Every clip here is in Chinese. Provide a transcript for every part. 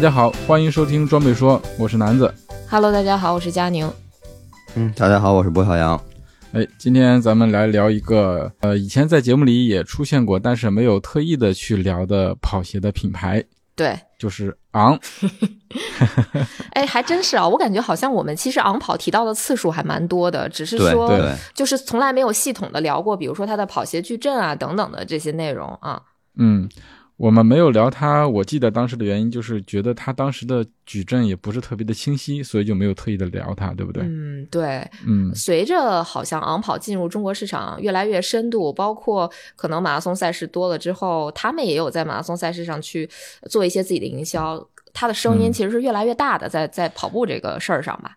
大家好，欢迎收听装备说，我是南子。Hello，大家好，我是佳宁。嗯，大家好，我是波小杨。哎，今天咱们来聊一个，呃，以前在节目里也出现过，但是没有特意的去聊的跑鞋的品牌，对，就是昂。哎，还真是啊，我感觉好像我们其实昂跑提到的次数还蛮多的，只是说，就是从来没有系统的聊过，比如说它的跑鞋矩阵啊等等的这些内容啊。嗯，我们没有聊他，我记得当时的原因就是觉得他当时的矩阵也不是特别的清晰，所以就没有特意的聊他，对不对？嗯，对。嗯随着好像昂跑进入中国市场越来越深度，包括可能马拉松赛事多了之后，他们也有在马拉松赛事上去做一些自己的营销。他的声音嗯其实是越来越大的，在在跑步这个事儿上吧。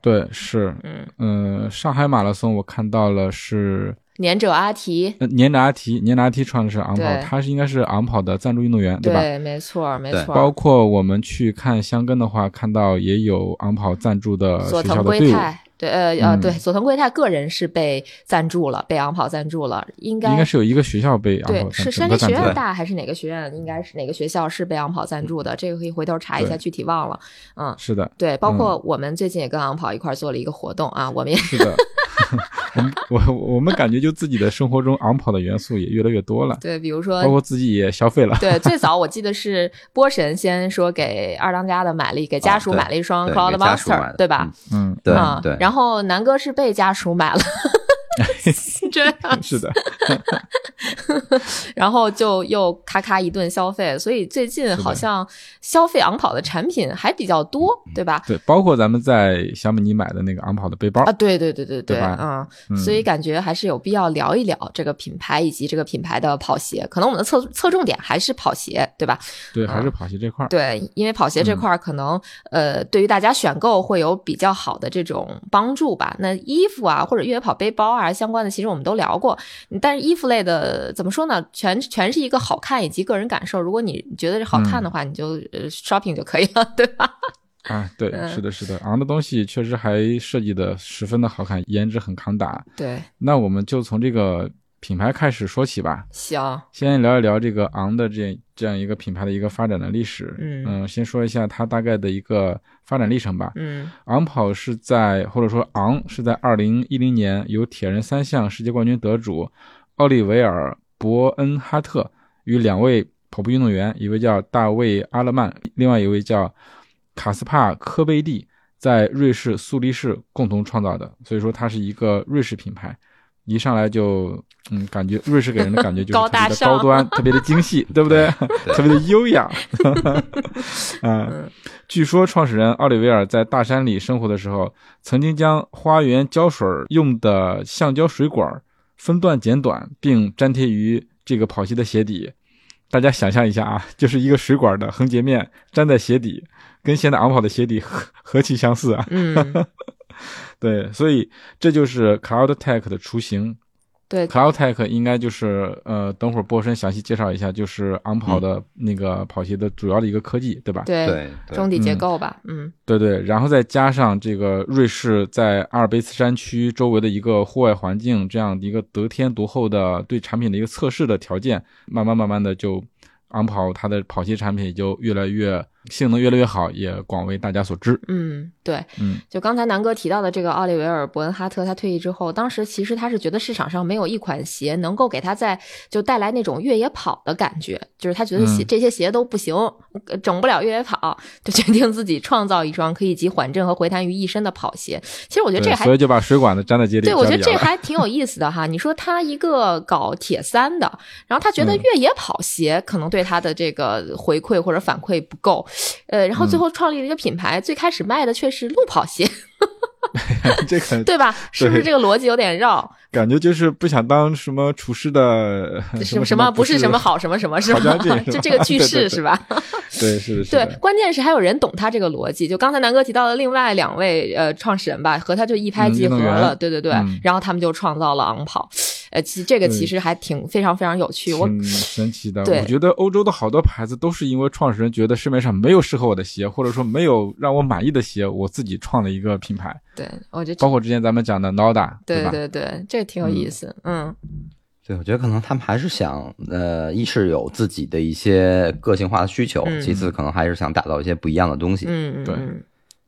对，是，嗯，嗯、上海马拉松我看到了是年者阿提，呃年者阿提，年者阿提穿的是昂跑对，他是应该是昂跑的赞助运动员，吧？对，没错，没对错。包括我们去看香根的话，看到也有昂跑赞助的佐藤学校的队伍，圭太，对，呃呃，嗯对，佐藤圭太个人是被赞助了，被昂跑赞助了，应该应该是有一个学校被昂跑，对是山梨学院。大还是哪个学院？应该是哪个学校是被昂跑赞助的？这个可以回头查一下，具体忘了。嗯，是的，对，包括我们最近也跟昂跑一块儿做了一个活动啊，我们也是的。我我我们感觉就自己的生活中昂跑的元素也越来越多了，对，比如说包括自己也消费了。对，最早我记得是波神先说给二当家的买了一给家属买了一双 Cloud Monster，的对吧？嗯，对，然后南哥是被家属买了，这样 是的，然后就又咔咔一顿消费，所以最近好像消费昂跑的产品还比较多，对吧？对，包括咱们在小米尼买的那个昂跑的背包啊，，对对对对对啊嗯，嗯所以感觉还是有必要聊一聊这个品牌以及这个品牌的跑鞋。可能我们的侧侧重点还是跑鞋，对吧？对，还是跑鞋这块儿。对，因为跑鞋嗯这块儿可能、呃，对于大家选购会有比较好的这种帮助吧。那衣服啊，或者越野跑背包啊相关的，其实我们都聊过。但是衣服类的怎么说呢？全全是一个好看以及个人感受。如果你觉得好看的话，你就呃 shopping 就可以了，对吧？啊，对，嗯是的，是的，昂的东西确实还设计的十分的好看，颜值很抗打。对，那我们就从这个品牌开始说起吧。行，先聊一聊这个昂的这这样一个品牌的一个发展的历史。嗯先说一下它大概的一个发展历程吧。嗯昂跑是在或者说昂是在二零一零年由铁人三项世界冠军得主奥利维尔·伯恩哈特与两位跑步运动员，一位叫大卫·阿勒曼，另外一位叫卡斯帕·科贝蒂，在瑞士苏黎世共同创造的。所以说它是一个瑞士品牌。一上来就，嗯，感觉瑞士给人的感觉就是特别的高端，特别的精细，对不对？特别的优雅。啊、嗯据说创始人奥利维尔在大山里生活的时候，曾经将花园浇水用的橡胶水管分段剪短，并粘贴于这个跑鞋的鞋底。大家想象一下啊，就是一个水管的横截面粘在鞋底，跟现在昂跑的鞋底何 何其相似啊！嗯，对，所以这就是 Cloud Tech 的雏形。对，Cloud Tech 应该就是呃，等会儿波神详细介绍一下，就是昂跑的那个跑鞋的主要的一个科技，对吧？对，中底结嗯构吧，嗯对对，然后再加上这个瑞士在阿尔卑斯山区周围的一个户外环境，这样一个得天独厚的对产品的一个测试的条件，慢慢慢慢的就昂跑它的跑鞋产品也就越来越性能越来越好，也广为大家所知。嗯，对，嗯，就刚才南哥提到的这个奥利维尔·伯恩哈特，他退役之后，当时其实他是觉得市场上没有一款鞋能够给他在就带来那种越野跑的感觉，就是他觉得鞋、嗯这些鞋都不行，呃整不了越野跑，就决定自己创造一双可以集缓震和回弹于一身的跑鞋。其实我觉得这，还所以就把水管子粘在鞋底。对，我觉得这还挺有意思的哈。你说他一个搞铁三的，然后他觉得嗯越野跑鞋可能对他的这个回馈或者反馈不够，呃，然后最后创立了一个品牌，最开始卖的却是路跑鞋。这个 对吧？是不是这个逻辑有点绕？感觉就是不想当什么厨师的什么什么不是什么好什么什么是吧就这个句式是吧？对，是的，是对，，关键是还有人懂他这个逻辑。就刚才南哥提到的另外两位呃创始人吧，和他就一拍即合了，对对对。嗯然后他们就创造了昂跑，呃，其实这个其实还挺非常非常有趣。我挺神奇的。我觉得欧洲的好多牌子都是因为创始人觉得市面上没有适合我的鞋，或者说没有让我满意的鞋，我自己创了一个品牌。对我觉得包括之前咱们讲的 Nauda，对吧？对对，这个挺有意思。嗯对，我觉得可能他们还是想，呃，一是有自己的一些个性化的需求，嗯其次可能还是想打造一些不一样的东西。嗯对嗯，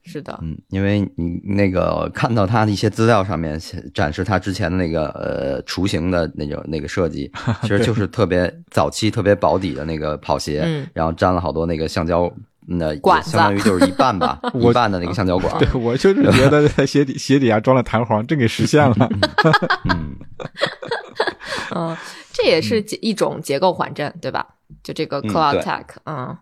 是的，嗯，因为你那个看到他的一些资料上面展示他之前的那个呃雏形的那种那个设计，其实就是特别早期特别保底的那个跑鞋，嗯然后粘了好多那个橡胶，那管相当于就是一半吧，我一半的那个橡胶管。对，我就是觉得在鞋底鞋底下装了弹簧，真给实现了。嗯，嗯，这也是一种结构缓震，对吧？就这个嗯 Cloud 对 Tech，嗯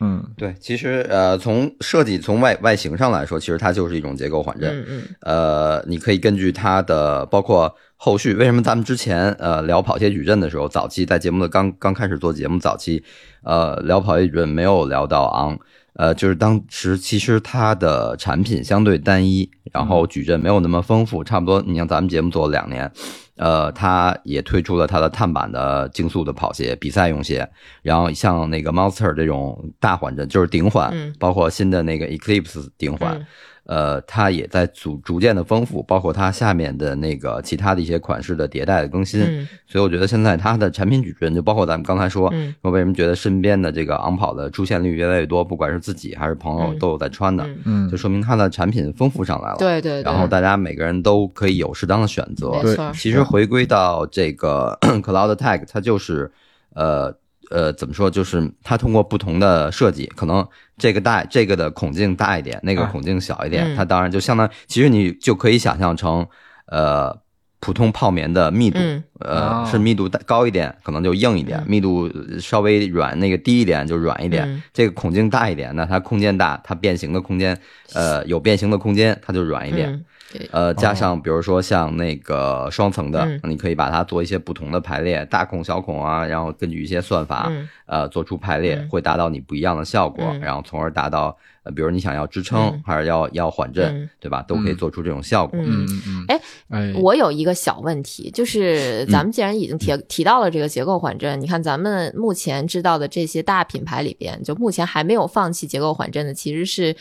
嗯，对，其实呃，从设计从外外形上来说，其实它就是一种结构缓震。嗯嗯呃，你可以根据它的包括后续，为什么咱们之前呃聊跑鞋矩阵的时候，早期在节目的刚刚开始做节目早期，呃聊跑鞋矩阵没有聊到昂，呃，就是当时其实它的产品相对单一，然后矩阵没有那么丰富，差不多你像咱们节目做了两年。呃，它也推出了它的碳板的竞速的跑鞋，比赛用鞋。然后像那个 Monster 这种大缓震，就是顶缓，嗯包括新的那个 Eclipse 顶缓，嗯呃，它也在逐逐渐的丰富，包括它下面的那个其他的一些款式的迭代的更新。嗯。所以我觉得现在它的产品矩阵，就包括咱们刚才说，嗯。我为什么觉得身边的这个昂跑的出现率越来越多，不管是自己还是朋友嗯。都有在穿的，就说明它的产品丰富上来了。对对对，然后大家每个人都可以有适当的选择。没错，其实回归到这个 Cloud Tag，它就是呃呃怎么说，就是它通过不同的设计，可能这个大这个的孔径大一点，那个啊孔径小一点，嗯它当然就相当，其实你就可以想象成呃。普通泡棉的密度，嗯呃，哦是密度大高一点，可能就硬一点；嗯密度稍微软，那个低一点就软一点。嗯这个孔径大一点，那它空间大，它变形的空间，呃，有变形的空间，它就软一点。呃，加上比如说像那个双层的，嗯。你可以把它做一些不同的排列，大孔、小孔啊，然后根据一些算法，嗯。呃，做出排列，嗯。会达到你不一样的效果，嗯。然后从而达到，呃，比如你想要支撑、嗯。还是要要缓震，嗯。对吧？都可以嗯。做出这种效果。嗯。嗯哎，我有一个小问题，就是咱们既然已经提、提到了这个结构缓震，你看咱们目前知道的这些大品牌里边，就目前还没有放弃结构缓震的，其实是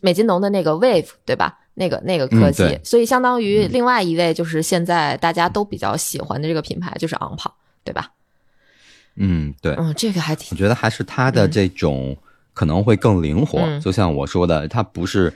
美津浓的那个 Wave，对吧？那个那个科技，嗯所以相当于另外一位就是现在大家都比较喜欢的这个品牌就是昂跑，对吧？嗯，对，嗯，这个还挺我觉得还是它的这种可能会更灵活，嗯就像我说的，它不是。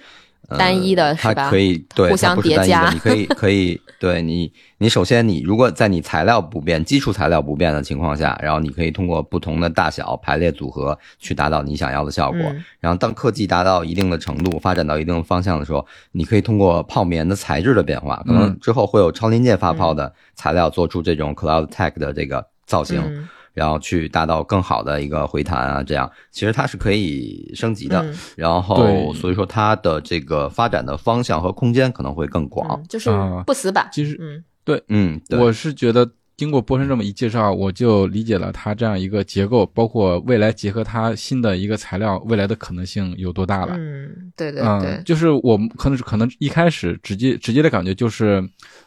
呃单一的是它可以对互相它不是单一叠加的，你可以 可以对你你首先你如果在你材料不变、基础材料不变的情况下，然后你可以通过不同的大小排列组合去达到你想要的效果。嗯然后当科技达到一定的程度、发展到一定的方向的时候，你可以通过泡棉的材质的变化，可能嗯之后会有超临界发泡的材料做出这种 Cloud Tech 的这个造型。嗯然后去达到更好的一个回弹啊，这样。其实它是可以升级的。嗯。然后所以说它的这个发展的方向和空间可能会更广。嗯。就是啊不死板，其实嗯。嗯，对，我是觉得经过波神这么一介绍，我就理解了它这样一个结构，包括未来结合它新的一个材料，未来的可能性有多大了。嗯，对对嗯，对，就是我们可能是可能一开始直接直接的感觉就是，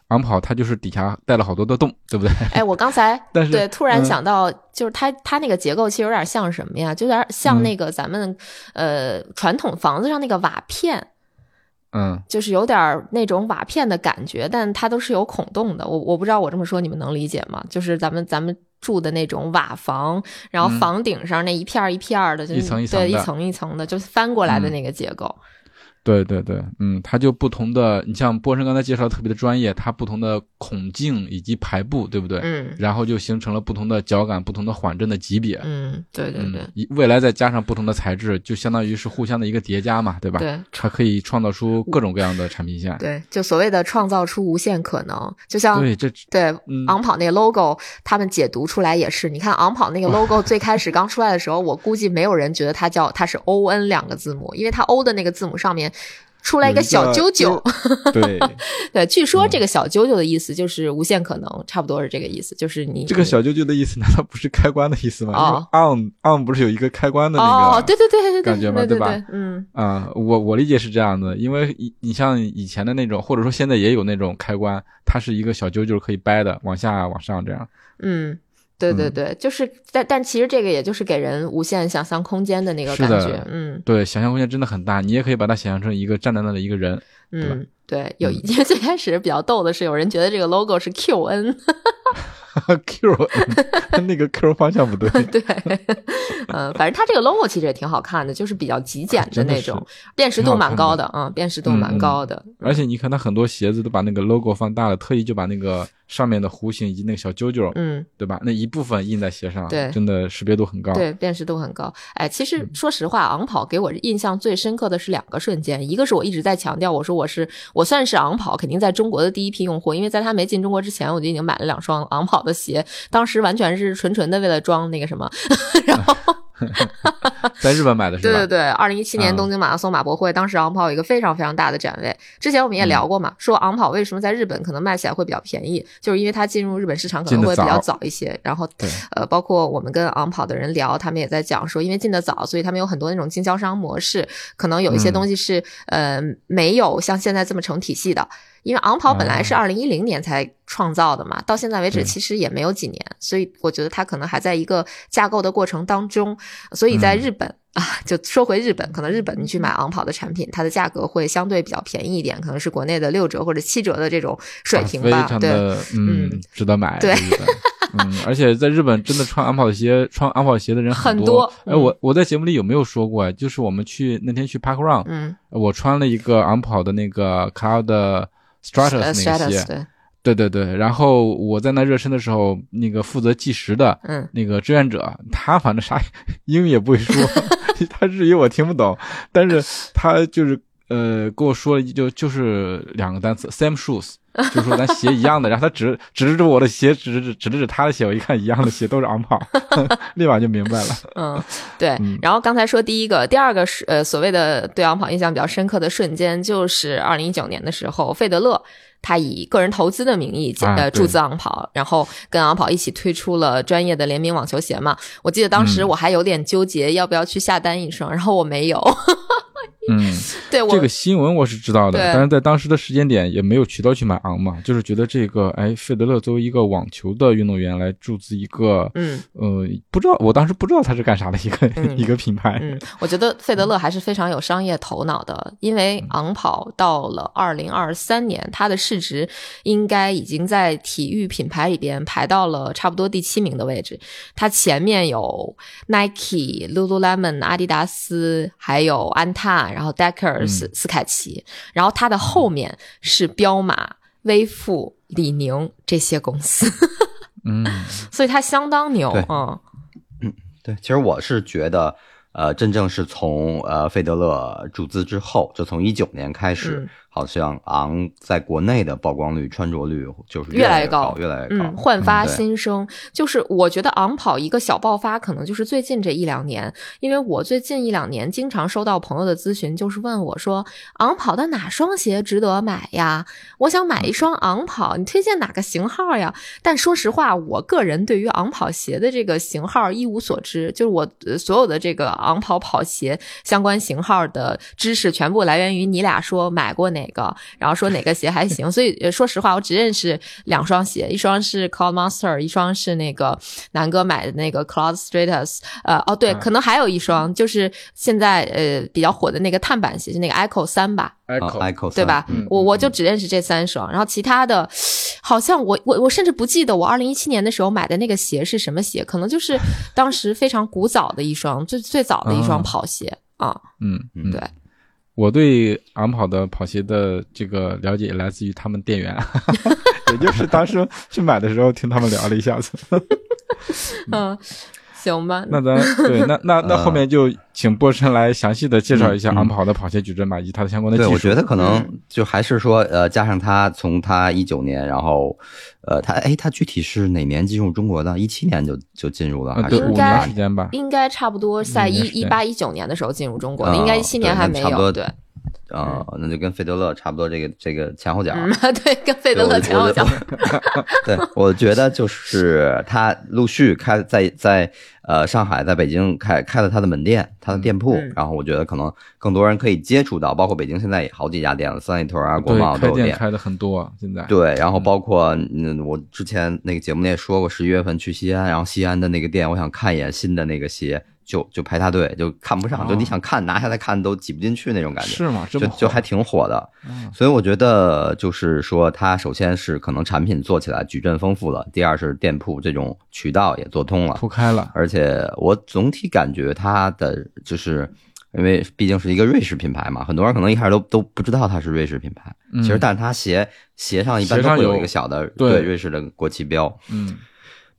昂跑它就是底下带了好多的洞，对不对？哎，我刚才 但是对突然嗯想到，就是它它那个结构其实有点像什么呀？就有点像嗯那个咱们、呃传统房子上那个瓦片，嗯，就是有点那种瓦片的感觉，但它都是有孔洞的。我我不知道我这么说你们能理解吗？就是咱们咱们住的那种瓦房，然后嗯房顶上那一片儿一片儿的，就是一层一层的对一层一层的，就是翻过来的嗯那个结构。对对对，嗯，它就不同的，你像波神刚才介绍特别的专业，它不同的孔径以及排布，对不对？嗯然后就形成了不同的脚感、不同的缓震的级别。嗯，对对对嗯，未来再加上不同的材质，就相当于是互相的一个叠加嘛，对吧？对。它可以创造出各种各样的产品线。对，就所谓的创造出无限可能，就像对，这对，嗯昂跑那个 logo，他们解读出来也是。你看昂跑那个 logo 最开始刚出来的时候，我估计没有人觉得它叫它是 O N 两个字母，因为它 O 的那个字母上面出来一个小啾啾，对对，据说这个小啾啾的意思就是无限可能，差不多是这个意思，就是你这个小啾啾的意思难道不是开关的意思吗？哦，on on 不是有一个开关的那个？哦，对对对对对，感觉吗对对吧，嗯啊、我我理解是这样的，因为你你像以前的那种，或者说现在也有那种开关，它是一个小啾啾可以掰的，往下往上这样。嗯。对对嗯。对，就是，但但其实这个也就是给人无限想象空间的那个感觉，嗯。对，想象空间真的很大，你也可以把它想象成一个站在那的一个人。嗯，对，有因为 最开始比较逗的是，有人觉得这个 logo 是 QN，Q 那个 Q 方向不对，对，嗯，反正它这个 logo 其实也挺好看的，就是比较极简的那种，辨识度蛮高的啊、嗯，辨识度蛮高的。而且你看它很多鞋子都把那个 logo 放大了，特意就把那个上面的弧形以及那个小啾啾，嗯，对吧？那一部分印在鞋上，对真的识别度很高。对，辨识度很高。哎，其实嗯说实话，昂跑给我印象最深刻的是两个瞬间，一个是我一直在强调，我说我是我算是昂跑肯定在中国的第一批用户，因为在它没进中国之前，我就已经买了两双昂跑的鞋，当时完全是纯纯的为了装那个什么，然后。在日本买的是吧？对对对，二零一七年嗯东京马拉松马博会，当时昂跑有一个非常非常大的展位。之前我们也聊过嘛，说昂跑为什么在日本可能卖起来会比较便宜，就是因为它进入日本市场可能会比较早早一些。然后，呃，包括我们跟昂跑的人聊，他们也在讲说，因为进得早，所以他们有很多那种经销商模式，可能有一些嗯东西是、呃没有像现在这么成体系的。因为昂跑本来是二零一零年才创造的嘛，到现在为止其实也没有几年，所以我觉得它可能还在一个架构的过程当中。所以在嗯日本、啊，就说回日本，可能日本你去买昂跑的产品，它的价格会相对比较便宜一点，可能是国内的六折或者七折的这种水平吧。对，嗯嗯值得买。对而且在日本真的穿安跑鞋、穿安跑鞋的人。很多哎，嗯我我在节目里有没有说过啊？就是我们去那天去 Park Run，、嗯我穿了一个昂跑的那个 Cloud Stratus 呃那些 Stratus，对，对对对。然后我在那热身的时候，那个负责计时的嗯那个志愿者，他反正啥英语也不会说，他日语我听不懂，但是他就是呃跟我说了一就就是两个单词 same shoes，就说咱鞋一样的，然后他指指着我的鞋，指指指着指他的鞋，我一看一样的鞋都是昂跑，立马就明白了。嗯，对嗯。然后刚才说第一个，第二个是呃所谓的对昂跑印象比较深刻的瞬间，就是二零一九年的时候，费德勒。他以个人投资的名义，呃，注资昂跑，然后跟昂跑一起推出了专业的联名网球鞋嘛。我记得当时嗯我还有点纠结要不要去下单一双，然后我没有。嗯，对我这个新闻我是知道的，但是在当时的时间点也没有渠道去买昂嘛，就是觉得这个哎，费德勒作为一个网球的运动员来注资一个，嗯。呃，不知道我当时不知道他是干啥的一个、嗯。一个品牌，嗯，我觉得费德勒还是非常有商业头脑的，因为昂跑到了二零二三年，它的市值应该已经在体育品牌里边排到了差不多第七名的位置。它前面有 Nike、Lululemon、阿迪达斯，还有安踏，然后 deckers 斯凯奇，然后它的后面是彪马、威富、李宁这些公司，嗯，所以它相当牛嗯。嗯。对，其实我是觉得，呃，真正是从呃费德勒注资之后，就从一九年开始，嗯好像昂在国内的曝光率、穿着率就是越来越来高高，越来越高。嗯，焕发新生，就是我觉得昂跑一个小爆发，可能就是最近这一两年，因为我最近一两年经常收到朋友的咨询，就是问我说，昂跑的哪双鞋值得买呀？我想买一双昂跑，你推荐哪个型号呀？但说实话，我个人对于昂跑鞋的这个型号一无所知，就是我呃所有的这个昂跑跑鞋相关型号的知识，全部来源于你俩说买过哪个，然后说哪个鞋还行。所以呃说实话，我只认识两双鞋，一双是 Cloud Monster，一双是那个南哥买的那个 Cloud Stratus。呃，哦对，嗯可能还有一双就是现在呃比较火的那个碳板鞋，就那个 Echo 三吧。啊 Echo，，Echo 对吧？嗯我我就只认识这三双，然后其他的，好像我我我甚至不记得我二零一七年的时候买的那个鞋是什么鞋，可能就是当时非常古早的一双，最最早的一双啊跑鞋啊。嗯，嗯对，我对昂跑的跑鞋的这个了解来自于他们店员，也就是当时去买的时候听他们聊了一下子。嗯，行吧。那咱对，那那那呃 后面就请波神来详细的介绍一下昂跑的跑鞋矩阵吧，以及它的相关的技对，术。我觉得可能嗯就还是说，呃，加上他从他一九年，然后，呃，他哎，他具体是哪年进入中国的？一七年就就进入了，还是五年时间吧。应该差不多在一一八一九年的时候进入中国的，啊应该一七年还没有。那差不多对，呃，那就跟费德勒差不多，这个这个前后脚。嗯，对，跟费德勒前后脚。对，我觉得就是他陆续开在在呃上海，在北京开开了他的门店，他的店铺，嗯然后我觉得可能更多人可以接触到，包括北京现在也好几家店了，三里屯啊、国贸对，开都有店。店开的很多，现在对，然后包括嗯，我之前那个节目里也说过，十一月份去西安，然后西安的那个店，我想看一眼新的那个鞋，就就排大队，就看不上，就你哦想看拿下来看都挤不进去那种感觉。是吗？就就还挺火的，嗯所以我觉得就是说，它首先是可能产品做起来矩阵丰富了，第二是店铺这种渠道也做通了，铺开了，而且我总体感觉它的就是。因为毕竟是一个瑞士品牌嘛，很多人可能一开始都都不知道它是瑞士品牌。嗯其实，但是它鞋鞋上一般都会有一个小的对瑞士的国旗标。嗯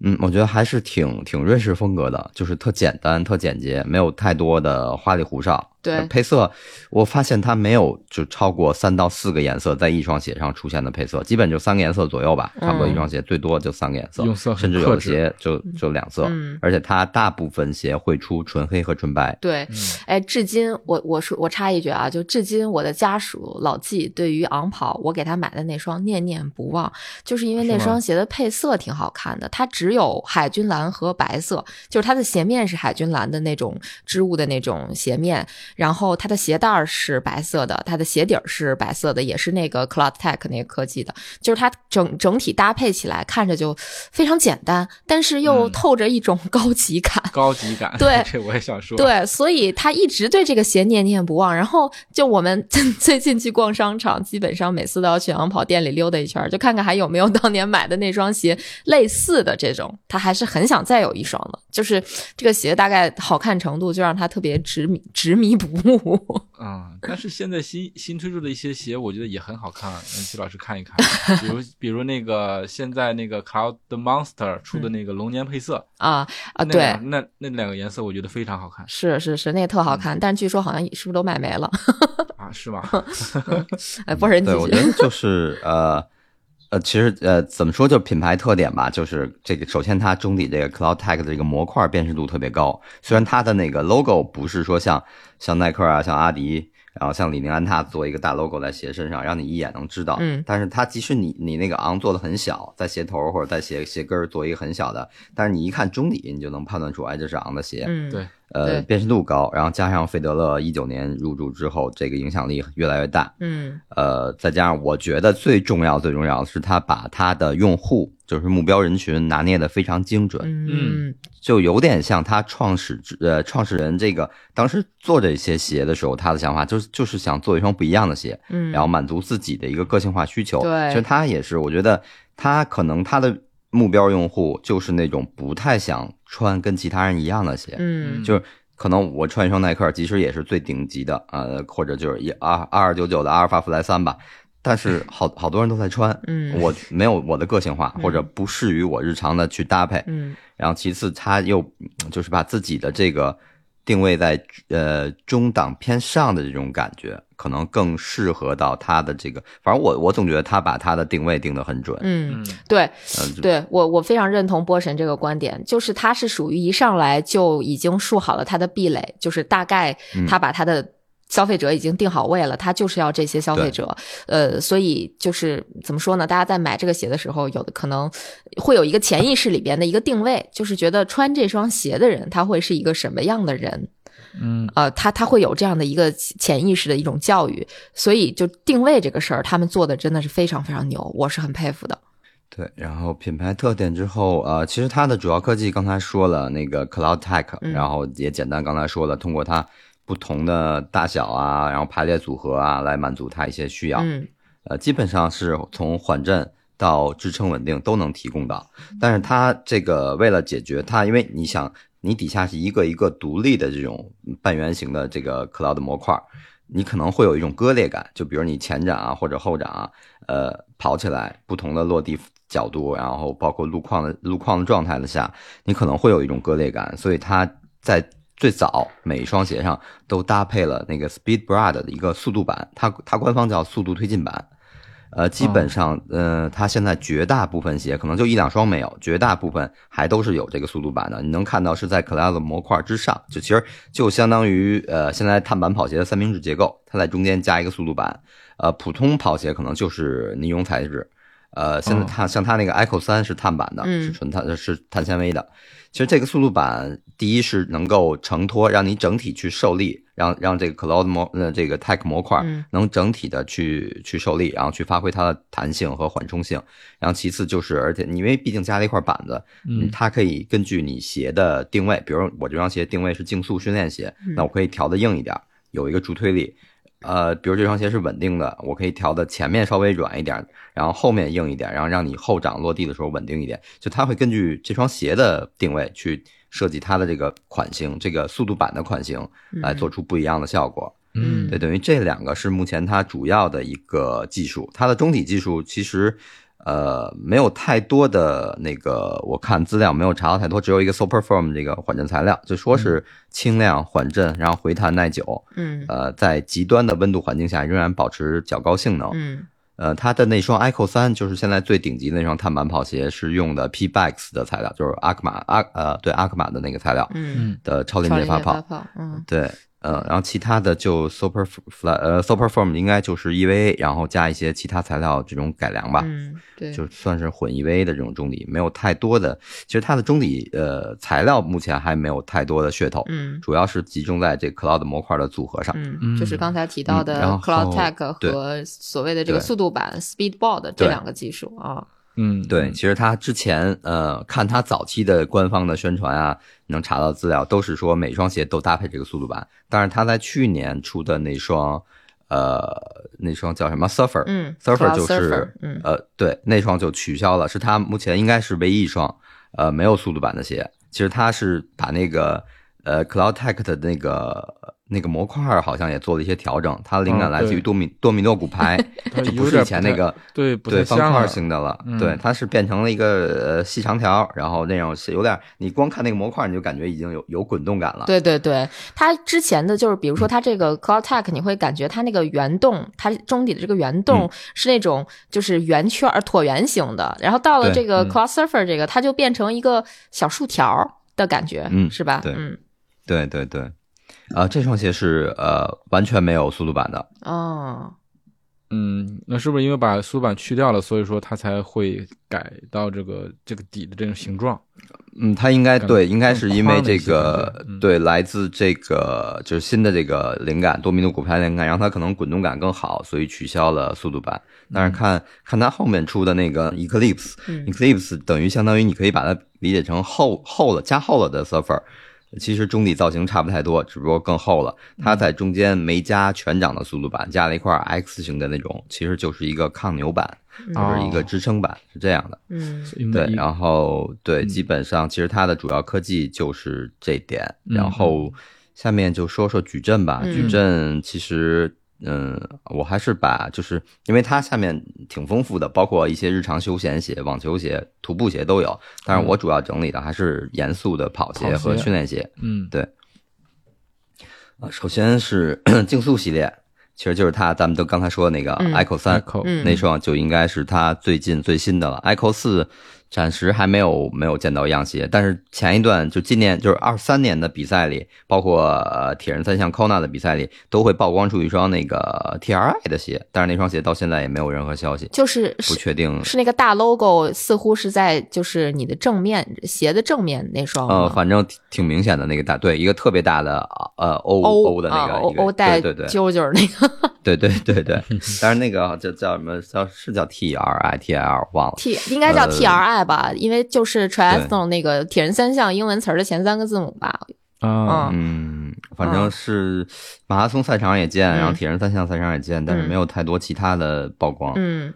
嗯，我觉得还是挺挺瑞士风格的，就是特简单、特简洁，没有太多的花里胡哨。对呃配色我发现它没有就超过三到四个颜色在一双鞋上出现的配色，基本就三个颜色左右吧，差不多一双鞋最多就三个颜色，甚至有的鞋就就两色，嗯而且它大部分鞋会出纯黑和纯白。对，哎，至今我我说我插一句啊，就至今我的家属老纪对于昂跑我给他买的那双念念不忘，就是因为那双鞋的配色挺好看的，它只有海军蓝和白色，就是它的鞋面是海军蓝的那种织物的那种鞋面，然后它的鞋带儿是白色的，它的鞋底儿是白色的，也是那个 Cloud Tech 那个科技的，就是它整整体搭配起来看着就非常简单，但是又嗯透着一种 高级感。高级感，对这我也想说，，对，所以他一直对这个鞋念念不忘。然后就我们 最近去逛商场，基本上每次都要去昂跑店里溜达一圈，就看看还有没有当年买的那双鞋类似的这种。他还是很想再有一双的，就是这个鞋大概好看程度就让他特别执迷执迷不悟。嗯，但是现在新新推出的一些鞋，我觉得也很好看，让齐老师看一看，比如比如那个现在那个 Cloud Monster 出的那个龙年配色啊啊，那对，那那两个颜色我觉得非常好看是是是，那个特好看，但据说好像是不是都卖没了？啊，是吗？哎，不是人继对，我续觉。得就是呃呃，其实呃怎么说，就是品牌特点吧，就是这个首先它中底这个 Cloud Tech 的这个模块辨识度特别高，虽然它的那个 logo 不是说像像耐克啊、像阿迪。然后像李宁、安踏做一个大 logo 在鞋身上，让你一眼能知道。嗯但是它即使你你那个昂做的很小，在鞋头或者在鞋鞋跟儿做一个很小的，但是你一看中底，你就能判断出，哎，这是昂的鞋。嗯，对，呃，辨识度高，然后加上费德勒一九年入驻之后，这个影响力越来越大。嗯呃，再加上我觉得最重要、最重要的是，他把他的用户，就是目标人群拿捏的非常精准，嗯就有点像他创始呃创始人这个当时做这些鞋的时候，他的想法就是就是想做一双不一样的鞋，嗯，然后满足自己的一个个性化需求。对其实他也是，我觉得他可能他的目标用户就是那种不太想穿跟其他人一样的鞋，嗯。就是可能我穿一双耐克，即使也是最顶级的，呃，或者就是一二二二九九的阿尔法弗莱三吧，但是 好好多人都在穿，嗯。我没有我的个性化，嗯。或者不适于我日常的去搭配。嗯。然后其次，他又嗯就是把自己的这个定位在呃中档偏上的这种感觉，可能更适合到他的这个。反正我我总觉得他把他的定位定得很准，嗯，嗯对，嗯，对我，我非常认同波神这个观点，就是他是属于一上来就已经树好了他的壁垒，就是大概嗯他把他的消费者已经定好位了，他就是要这些消费者，呃，所以就是怎么说呢？大家在买这个鞋的时候，有的可能会有一个潜意识里边的一个定位，就是觉得穿这双鞋的人他会是一个什么样的人，嗯呃，他他会有这样的一个潜意识的一种教育，所以就定位这个事儿，他们做的真的是非常非常牛，我是很佩服的。对，然后品牌特点之后，呃，其实它的主要科技刚才说了那个 Cloud Tech，、嗯然后也简单刚才说了，通过它不同的大小啊，然后排列组合啊，来满足它一些需要。嗯呃，基本上是从缓震到支撑稳定都能提供到。但是它这个为了解决它，因为你想，你底下是一个一个独立的这种半圆形的这个 Cloud 模块，你可能会有一种割裂感。就比如你前掌啊或者后掌啊，呃，跑起来不同的落地角度，然后包括路况的路况的状态的下，你可能会有一种割裂感。所以它在最早每一双鞋上都搭配了那个 Speed Brad 的一个速度版，它它官方叫速度推进版。呃，基本上，呃，它现在绝大部分鞋可能就一两双没有，绝大部分还都是有这个速度版的。你能看到是在 Cloud 模块之上，就其实就相当于呃现在碳板跑鞋的三明治结构，它在中间加一个速度版。呃，普通跑鞋可能就是尼龙材质，呃，现在它像它那个 Echo 三是碳板的，嗯是纯碳是碳纤维的。其实这个速度板，第一是能够承托，让你整体去受力，让让这个 Cloud 模呃这个 Tech 模块嗯能整体的去去受力，然后去发挥它的弹性和缓冲性。然后其次就是，而且因为毕竟加了一块板子，嗯它可以根据你鞋的定位，比如我这双鞋定位是竞速训练鞋，那我可以调的硬一点，有一个助推力。呃，比如这双鞋是稳定的，我可以调的前面稍微软一点，然后后面硬一点，然后让你后掌落地的时候稳定一点。就它会根据这双鞋的定位去设计它的这个款型，这个速度版的款型，来做出不一样的效果。嗯对，等于这两个是目前它主要的一个技术，它的中体技术其实呃没有太多的那个，我看资料没有查到太多，只有一个 Superform 这个缓震材料，就说是轻量、缓震，然后回弹耐久，嗯。呃，在极端的温度环境下仍然保持较高性能。嗯。呃，它的那双 Echo 三就是现在最顶级的那双碳板跑鞋，是用的 P Bax 的材料，就是阿克玛阿呃对阿克玛的那个材料嗯，的超连超连接发泡。接发泡，嗯。对，呃，然后其他的就 Super Fly 呃 Superform 应该就是 EVA，然后加一些其他材料这种改良吧。嗯，对，就算是混 EVA 的这种中底，没有太多的。其实它的中底呃材料目前还没有太多的噱头，嗯主要是集中在这 Cloud 模块的组合上。嗯，就是刚才提到的 Cloud Tech 和所谓的这个速度版 Speedboard 这两个技术啊，嗯，对，其实他之前呃看他早期的官方的宣传啊，能查到资料都是说每双鞋都搭配这个速度板，但是他在去年出的那双呃那双叫什么？Surfer，嗯 Surfer 就是 Surfer，嗯。呃对那双就取消了，是他目前应该是唯一一双呃没有速度版的鞋。其实他是把那个呃 Cloud Tech 的那个那个模块好像也做了一些调整，它灵感哦来自于多米多米诺骨牌，它就不是以前那个对不对方块型的了，嗯。对，它是变成了一个呃细长条，然后那种是有点，你光看那个模块，你就感觉已经有有滚动感了。对对对，它之前的就是，比如说它这个 Cloud Tech，你会感觉它那个圆洞，它中底的这个圆洞嗯。是那种就是圆圈儿椭圆形的，然后到了这个嗯。Cloud Surfer 这个，它就变成一个小竖条的感觉，嗯是吧？对。嗯，对对对，呃，这双鞋是呃完全没有速度版的，哦，嗯，那是不是因为把速度板去掉了，所以说它才会改到这个这个底的这种形状？嗯，它应该对，应该是因为这个嗯。对来自这个就是新的这个灵感，多米诺骨牌灵感，让它可能滚动感更好，所以取消了速度版。但是看看它后面出的那个 Eclipse，嗯。Eclipse 等于相当于你可以把它理解成厚厚了加厚了的 Surfer，其实中底造型差不太多，只不过更厚了。它在中间没加全掌的速度板，加了一块 X 型的那种，其实就是一个抗扭板，就是一个支撑板，是这样的。嗯对，然后对，嗯基本上其实它的主要科技就是这点。嗯然后下面就说说矩阵吧，嗯矩阵其实。嗯，我还是把，就是因为它下面挺丰富的，包括一些日常休闲鞋、网球鞋、徒步鞋都有。但是我主要整理的还是严肃的跑鞋和训练鞋。嗯对，啊，首先是 竞速系列，其实就是它，咱们都刚才说的那个嗯 Echo 三、那双就应该是它最近最新的了。Echo 四暂时还没有没有见到样鞋，但是前一段就今年就是二三年的比赛里，包括呃铁人三项 Kona 的比赛里，都会曝光出一双那个 TRI 的鞋，但是那双鞋到现在也没有任何消息，就是不确定。是那个大 logo，似乎是在就是你的正面鞋的正面那双呃，反正挺挺明显的那个大，对，一个特别大的呃 O 欧 O 的那个啊欧一个，欧带对对对，揪揪那个对对对对，但是那个叫叫什么叫是叫 T R I T L 忘了。T 应该叫呃吧，因为就是 triathlon 那个铁人三项英文词儿的前三个字母吧。啊，嗯，反正是马拉松赛场也见，嗯然后铁人三项赛场也见，但是嗯没有太多其他的曝光。嗯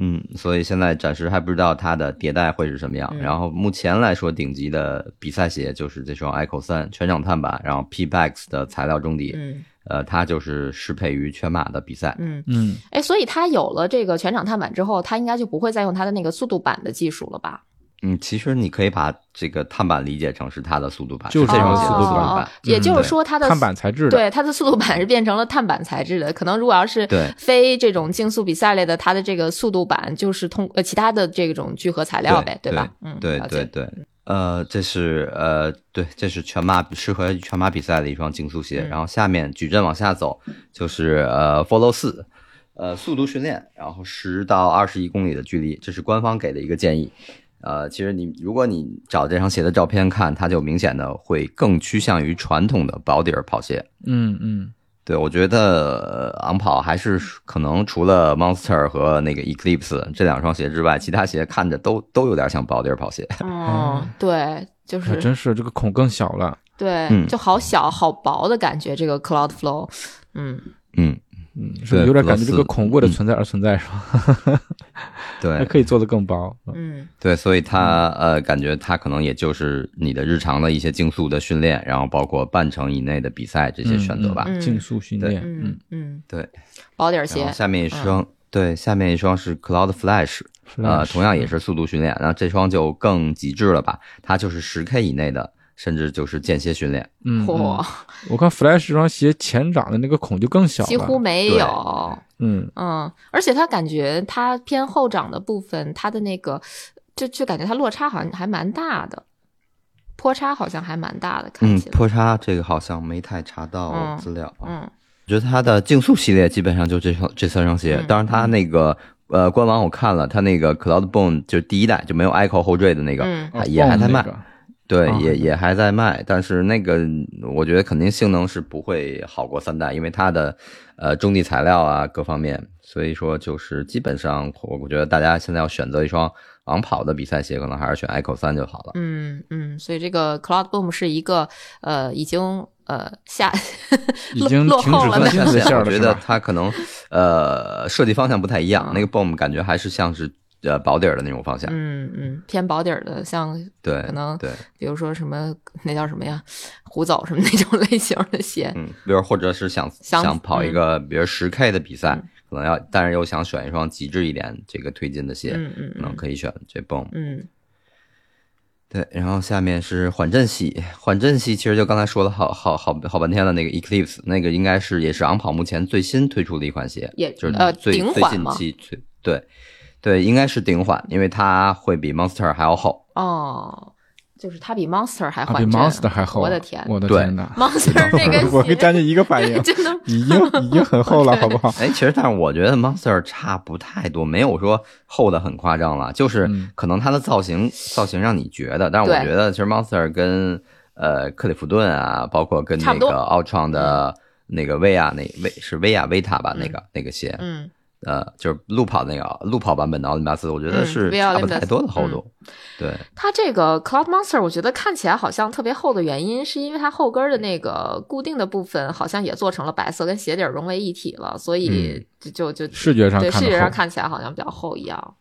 嗯，所以现在暂时还不知道它的迭代会是什么样。嗯然后目前来说，顶级的比赛鞋就是这双 Echo 三全掌碳板，然后 P Bax 的材料中底，嗯呃，它就是适配于全马的比赛。嗯，嗯，哎，所以它有了这个全场碳板之后，它应该就不会再用它的那个速度板的技术了吧？嗯，其实你可以把这个碳板理解成是它的速度板，就是这种速度板。也就是嗯说它的碳板材质，对它的速度板是变成了碳板材质的。可能如果要是对非这种竞速比赛类的，它的这个速度板就是通呃其他的这种聚合材料呗，对吧？嗯，对对对，呃，这是呃，对，这是全马适合全马比赛的一双竞速鞋。嗯然后下面矩阵往下走，就是呃 Follow 四，呃，速度训练，然后十到二十一公里的距离，这是官方给的一个建议。呃，其实你如果你找这双鞋的照片看，它就明显的会更趋向于传统的薄底儿跑鞋。嗯嗯，对，我觉得呃昂跑还是可能除了 Monster 和那个 Eclipse 这两双鞋之外，其他鞋看着都都有点像薄底儿跑鞋。哦，对，就是还真是这个孔更小了。对，嗯就好小好薄的感觉。这个 Cloud Flow，嗯，嗯，嗯，是有点感觉这个俄罗斯孔为了存在而存在，是吧？还对可以做得更薄。嗯。对，所以它呃，感觉它可能也就是你的日常的一些竞速的训练，然后包括半程以内的比赛这些选择吧。嗯竞速训练，嗯嗯，嗯，对，薄底儿鞋然后，下面一双，对，下面一双是 Cloud Flash，呃，同样也是速度训练，然后这双就更极致了吧，它就是十 K 以内的，甚至就是间歇训练。嗯，嚯嗯，我看 Flash 这双鞋前掌的那个孔就更小了，几乎没有。嗯，嗯，而且它感觉它偏后掌的部分，它的那个就就感觉它落差好像还蛮大的，坡差好像还蛮大的，看嗯起，来。坡差这个好像没太查到嗯资料啊。嗯我觉得它的竞速系列基本上就这双这三双鞋，嗯当然它那个呃官网我看了，它那个 Cloud Bone 就是第一代就没有 Echo 后缀的那个，嗯也还在卖。哦那个对，哦也也还在卖，但是那个我觉得肯定性能是不会好过三代，因为它的呃中地材料啊各方面，所以说就是基本上我我觉得大家现在要选择一双昂跑的比赛鞋，可能还是选 Echo 三就好了。嗯嗯，所以这个 Cloud Boom 是一个呃已经呃下已经落停止更后了的新的线，我觉得？它可能呃设计方向不太一样，嗯那个 Boom 感觉还是像是呃薄底儿的那种方向。嗯嗯偏薄底儿的，像对，可能对，比如说什么那叫什么呀，胡走什么那种 类型的鞋。嗯，比如或者是想想想跑一个比如十 K 的比赛嗯，可能要，但是又想选一双极致一点这个推进的鞋，嗯嗯可能可以选这 Boom。嗯对，然后下面是缓震系，缓震系其实就刚才说了好好好好半天的那个 Eclipse，那个应该是也是昂跑目前最新推出的一款鞋，也就是呃最最近期最对对，应该是顶缓，因为它会比 Monster 还要厚。哦，就是它比 Monster 还啊，比缓震，Monster 还厚，我的天对我的天哪！，Monster 那个我跟佳鞋妮一个反应，真的已经已经很厚了，好不好？哎，其实但是我觉得 Monster 差不太多，没有说厚的很夸张了，就是嗯可能它的造型造型让你觉得，但是我觉得其实 Monster 跟呃克里夫顿啊，包括跟那个奥创的那个薇娅那薇是薇娅维塔吧，那个那个鞋，嗯呃，就是路跑那个路跑版本的奥林巴斯，我觉得嗯是差不太多的厚度。对，它这个 Cloud Monster，我觉得看起来好像特别厚的原因，是因为它后跟的那个固定的部分好像也做成了白色，跟鞋底儿融为一体了，所以就就就视觉上对视觉上看起来好像比较厚一样。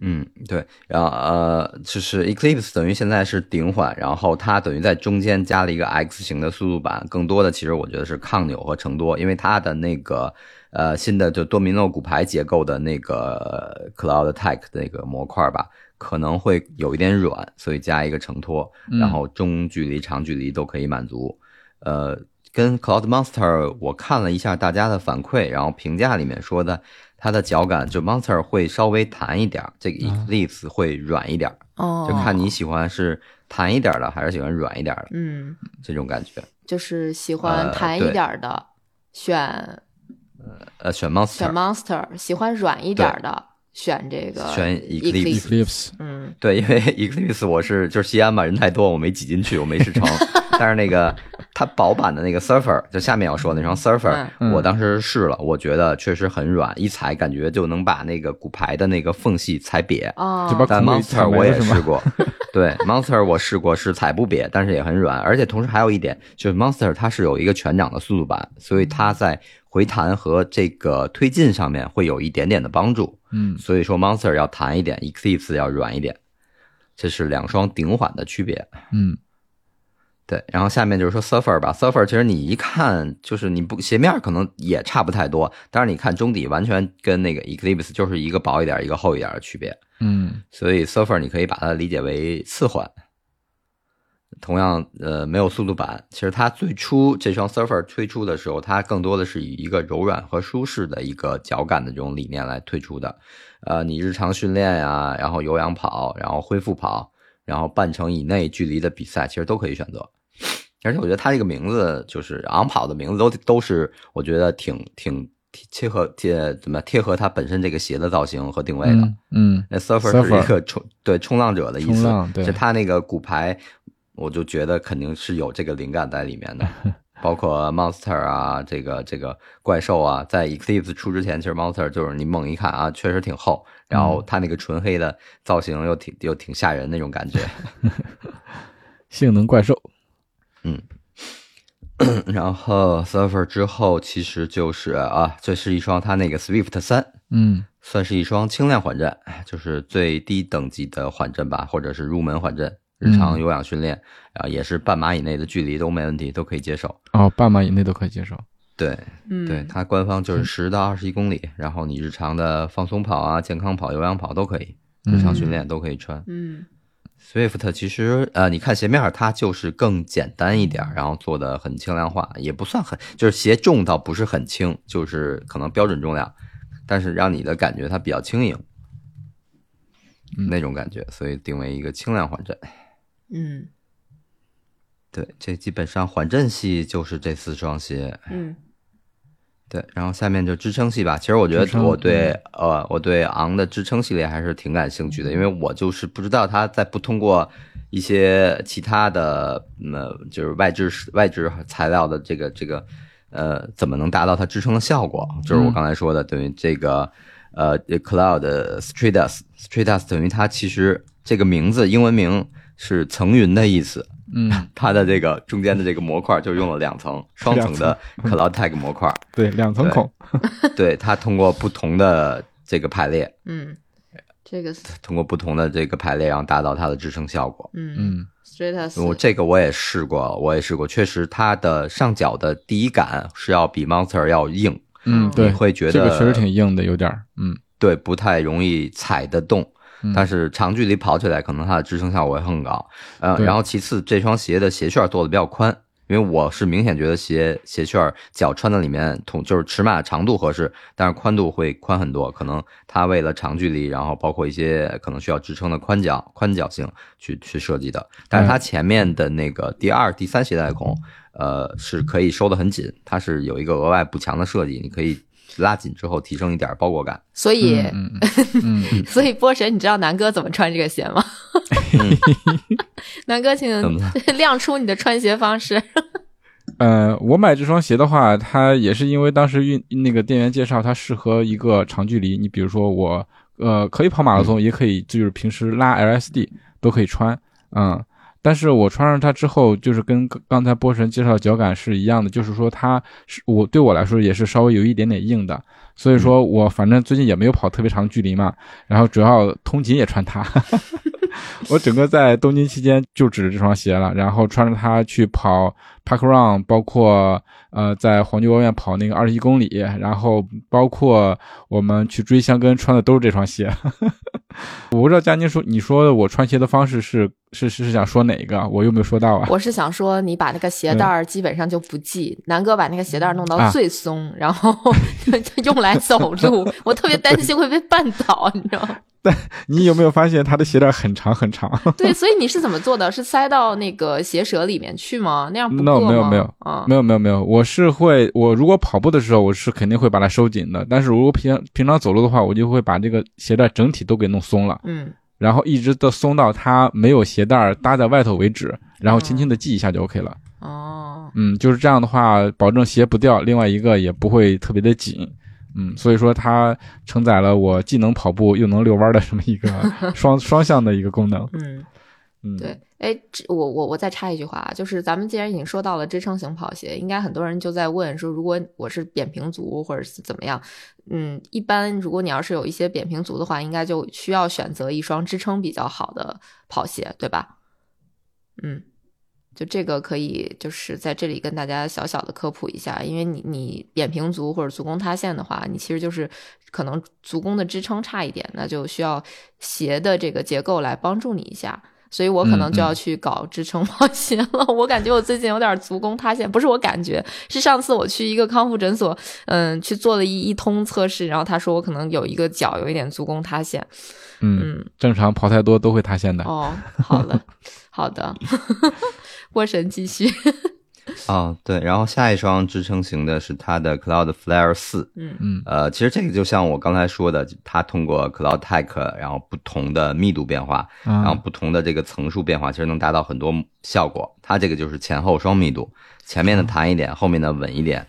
嗯，对，然后呃，就是 Eclipse 等于现在是顶缓，然后它等于在中间加了一个 X 型的速度板，更多的其实我觉得是抗扭和承多，因为它的那个呃新的就多米诺骨牌结构的那个 Cloud Tech 的那个模块吧，可能会有一点软，所以加一个承托，嗯然后中距离、长距离都可以满足。呃，跟 Cloud Monster 我看了一下大家的反馈，然后评价里面说的，它的脚感就 Monster 会稍微弹一点儿，这个 Eclipse 会软一点儿，哦就看你喜欢是弹一点的还是喜欢软一点的嗯，这种感觉。就是喜欢呃弹一点儿的，选呃，选选 Monster，选 Monster；喜欢软一点的，选这个选 Eclipse 嗯对，因为 Eclipse 我是就是西安嘛，人太多，我没挤进去，我没试成。但是那个它薄版的那个 Surfer，就下面要说那双 Surfer，、嗯我当时试了，我觉得确实很软，一踩感觉就能把那个骨牌的那个缝隙踩瘪。哦但 Monster 我也是试过，对 Monster 我试过是踩不瘪，但是也很软，而且同时还有一点就是 Monster 它是有一个全掌的速度版，所以它在回弹和这个推进上面会有一点点的帮助。嗯，所以说 Monster 要弹一点，Eclipse 要软一点，这是两双顶缓的区别。嗯，对，然后下面就是说 Surfer 吧，Surfer 其实你一看就是你不鞋面可能也差不太多，但是你看中底完全跟那个 Eclipse 就是一个薄一点，一个厚一点的区别，嗯所以 Surfer 你可以把它理解为次缓。同样，呃，没有速度板。其实它最初这双 Surfer 推出的时候，它更多的是以一个柔软和舒适的一个脚感的这种理念来推出的。呃，你日常训练呀、然后有氧跑，然后恢复跑，然后半程以内距离的比赛，其实都可以选择。而且我觉得它这个名字就是昂跑的名字都都是我觉得挺挺贴合贴怎么贴合它本身这个鞋的造型和定位的。嗯嗯那 surfer Surfer 是一个冲对冲浪者的意思，冲浪对就它那个骨牌，我就觉得肯定是有这个灵感在里面的。包括 monster 啊，这个这个怪兽啊，在 Eclipse 出之前，其实 monster 就是你猛一看啊，确实挺厚，然后它那个纯黑的造型又挺又挺吓人那种感觉。性能怪兽，嗯 然后 surfer 之后，其实就是啊，这是一双它那个 Swift 三，嗯算是一双轻量缓震，就是最低等级的缓震吧，或者是入门缓震，日常有氧训练，啊、也是半马以内的距离都没问题，都可以接受。哦，半马以内都可以接受。对，嗯，对，它官方就是十到二十一公里，然后你日常的放松跑啊、健康跑、有氧跑都可以，日常训练都可以穿。嗯 Swift 其实呃，你看鞋面儿它就是更简单一点儿，然后做的很轻量化，也不算很，就是鞋重倒不是很轻，就是可能标准重量，但是让你的感觉它比较轻盈，那种感觉，所以定为一个轻量缓震。嗯对，这基本上缓震系就是这四双鞋。嗯对，然后下面就支撑系吧。其实我觉得我对呃我对昂的支撑系列还是挺感兴趣的，因为我就是不知道它在不通过一些其他的呃就是外置外置材料的这个这个呃怎么能达到它支撑的效果？就是我刚才说的，等于这个呃 Cloud Stratus Stratus 等于它其实这个名字英文名是层云的意思。嗯，它的这个中间的这个模块就用了两层 双层的 Cloud Tag 模块，对，两层孔。对它通过不同的这个排列，嗯，这个通过不同的这个排列，然后达到它的支撑效果。嗯。嗯。Stratus 我这个我也试过，我也试过，确实它的上脚的第一感是要比 Monster 要硬，嗯，对，你会觉得这个确实挺硬的，有点儿。嗯。对，不太容易踩得动。嗯但是长距离跑起来，可能它的支撑效果会更高。呃，然后其次，这双鞋的鞋楦做的比较宽，因为我是明显觉得鞋鞋楦脚穿在里面同就是尺码长度合适，但是宽度会宽很多。可能它为了长距离，然后包括一些可能需要支撑的宽脚宽脚性去去设计的。但是它前面的那个第二、第三鞋带孔，呃，是可以收得很紧，它是有一个额外补强的设计，你可以拉紧之后提升一点包裹感。所以、嗯嗯嗯 所以波神，你知道南哥怎么穿这个鞋吗？南哥，请亮出你的穿鞋方式。呃，我买这双鞋的话，它也是因为当时运那个店员介绍它适合一个长距离。你比如说我，呃，可以跑马拉松，也可以就是平时拉 LSD 都可以穿，嗯。但是我穿上它之后，就是跟刚刚才波神介绍的脚感是一样的，就是说它是我对我来说也是稍微有一点点硬的，所以说我反正最近也没有跑特别长距离嘛，然后主要通勤也穿它。我整个在东京期间就指着这双鞋了，然后穿着它去跑 Park Run，包括呃在黄牛学院跑那个二十一公里，然后包括我们去追香根穿的都是这双鞋。我不知道佳宁说你说的我穿鞋的方式是是是是想说哪个？我又没有说到啊？我是想说，你把那个鞋带儿基本上就不系，南哥把那个鞋带儿弄到啊最松，然后 用来走路。我特别担心会被绊倒，你知道吗？你有没有发现它的鞋带很长很长？对，所以你是怎么做的？是塞到那个鞋舌里面去吗？那样不 No，没有没有啊，没有没有没有，我是会，我如果跑步的时候，我是肯定会把它收紧的。但是如果平平常走路的话，我就会把这个鞋带整体都给弄松了，嗯然后一直都松到它没有鞋带搭在外头为止，然后轻轻的系一下就 OK 了。哦，嗯，就是这样的话，保证鞋不掉，另外一个也不会特别的紧。嗯，所以说它承载了我既能跑步又能遛弯的这么一个 双双向的一个功能。嗯。嗯，对，哎，这我我我再插一句话啊，就是咱们既然已经说到了支撑型跑鞋，应该很多人就在问说，如果我是扁平足或者是怎么样，嗯，一般如果你要是有一些扁平足的话，应该就需要选择一双支撑比较好的跑鞋，对吧？嗯就这个可以就是在这里跟大家小小的科普一下，因为你你扁平足或者足弓塌陷的话，你其实就是可能足弓的支撑差一点，那就需要鞋的这个结构来帮助你一下。所以我可能就要去搞支撑跑鞋了。我感觉我最近有点足弓塌陷，不是我感觉，是上次我去一个康复诊所，嗯，去做了一一通测试，然后他说我可能有一个脚有一点足弓塌陷。嗯，正常跑太多都会塌陷的。哦，好了，好的，波神继续。哦，对，然后下一双支撑型的是它的 Cloud Flare 四，嗯嗯呃，其实这个就像我刚才说的，它通过 Cloud Tech，然后不同的密度变化，然后啊，不同的这个层数变化，其实能达到很多效果。它这个就是前后双密度，前面的弹一点，后面的稳一点，